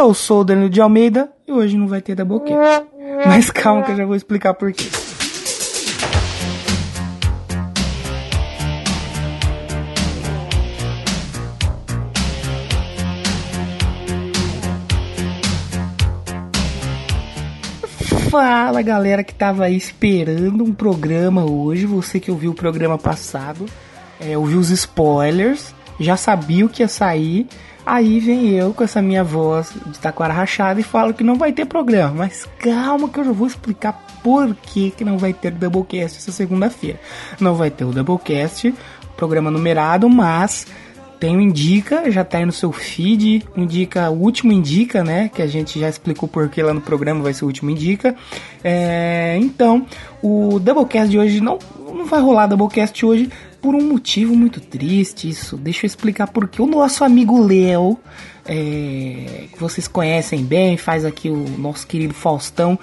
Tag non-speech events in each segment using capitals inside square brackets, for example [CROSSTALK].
Eu sou o Danilo de Almeida e hoje não vai ter Doublecast. Mas calma que eu já vou explicar por quê. Fala galera que tava aí esperando um programa hoje, você que ouviu o programa passado, é, ouviu os spoilers, já sabia o que ia sair, aí vem eu com essa minha voz de taquara rachada e falo que não vai ter programa, mas calma que eu já vou explicar por que, que não vai ter Doublecast essa segunda-feira. Não vai ter o Doublecast, programa numerado, mas tem o Indica, já tá aí no seu feed. Indica, o último Indica, né? Que a gente já explicou porque lá no programa vai ser o último Indica. É, então, o Doublecast de hoje não, não vai rolar Doublecast hoje por um motivo muito triste. Isso, deixa eu explicar porque o nosso amigo Léo, é, que vocês conhecem bem, faz aqui o nosso querido Faustão.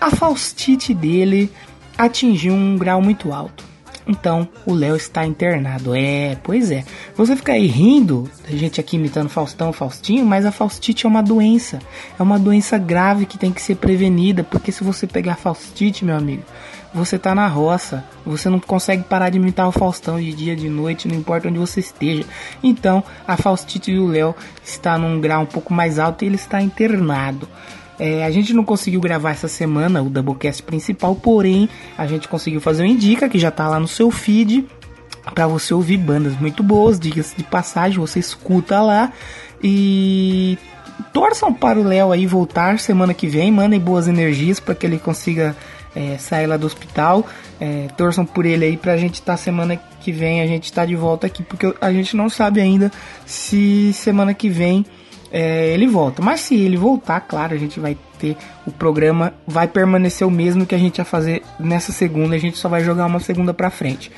A Faustite dele atingiu um grau muito alto. Então, o Léo está internado. É, pois é. Você fica aí rindo, a gente aqui imitando Faustão, Faustinho, mas a faustite é uma doença. É uma doença grave que tem que ser prevenida, porque se você pegar faustite, meu amigo, você tá na roça. Você não consegue parar de imitar o Faustão de dia, de noite, não importa onde você esteja. Então, a faustite do Léo está num grau um pouco mais alto e ele está internado. É, a gente não conseguiu gravar essa semana o Doublecast principal, porém a gente conseguiu fazer o Indica, que já tá lá no seu feed, para você ouvir bandas muito boas, diga-se de passagem, você escuta lá. E torçam para o Léo aí voltar semana que vem, mandem boas energias para que ele consiga é, sair lá do hospital, é, torçam por ele aí pra gente estar tá, semana que vem, a gente tá de volta aqui, porque a gente não sabe ainda se semana que vem é, ele volta. Mas se ele voltar, claro, a gente vai ter o programa, vai permanecer o mesmo que a gente ia fazer nessa segunda, a gente só vai jogar uma segunda pra frente.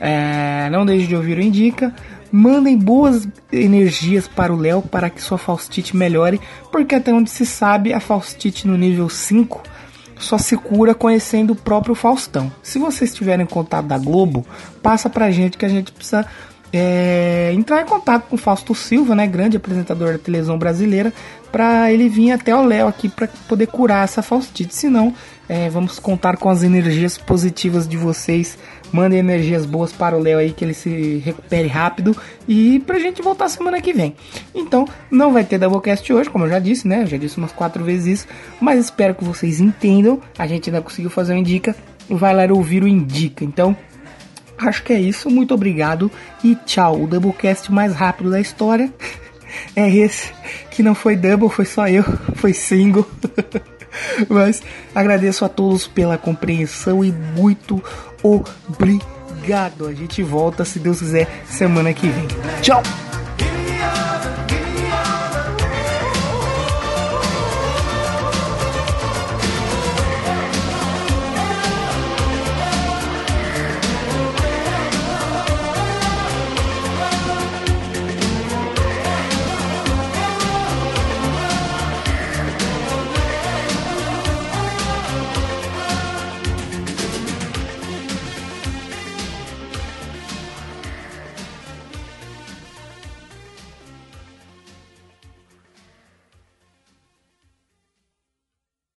É, não deixe de ouvir o Indica. Mandem boas energias para o Léo para que sua Faustite melhore, porque até onde se sabe, a Faustite no nível 5 só se cura conhecendo o próprio Faustão. Se vocês tiverem contato da Globo, passa pra gente que a gente precisa é, entrar em contato com o Fausto Silva, né, grande apresentador da televisão brasileira, para ele vir até o Léo aqui para poder curar essa faustite. Se não, é, vamos contar com as energias positivas de vocês. Mandem energias boas para o Léo aí, que ele se recupere rápido e pra gente voltar semana que vem. Então, não vai ter Doublecast hoje, como eu já disse, né? Eu já disse umas quatro vezes isso, mas espero que vocês entendam. A gente ainda conseguiu fazer o Indica. Vai lá ouvir o Indica. Então, Acho que é isso. Muito obrigado e tchau. O Doublecast mais rápido da história [LAUGHS] é esse. Que não foi double, foi só eu. [LAUGHS] Foi single. [LAUGHS] Mas agradeço a todos pela compreensão e muito obrigado. A gente volta, se Deus quiser, semana que vem. Tchau!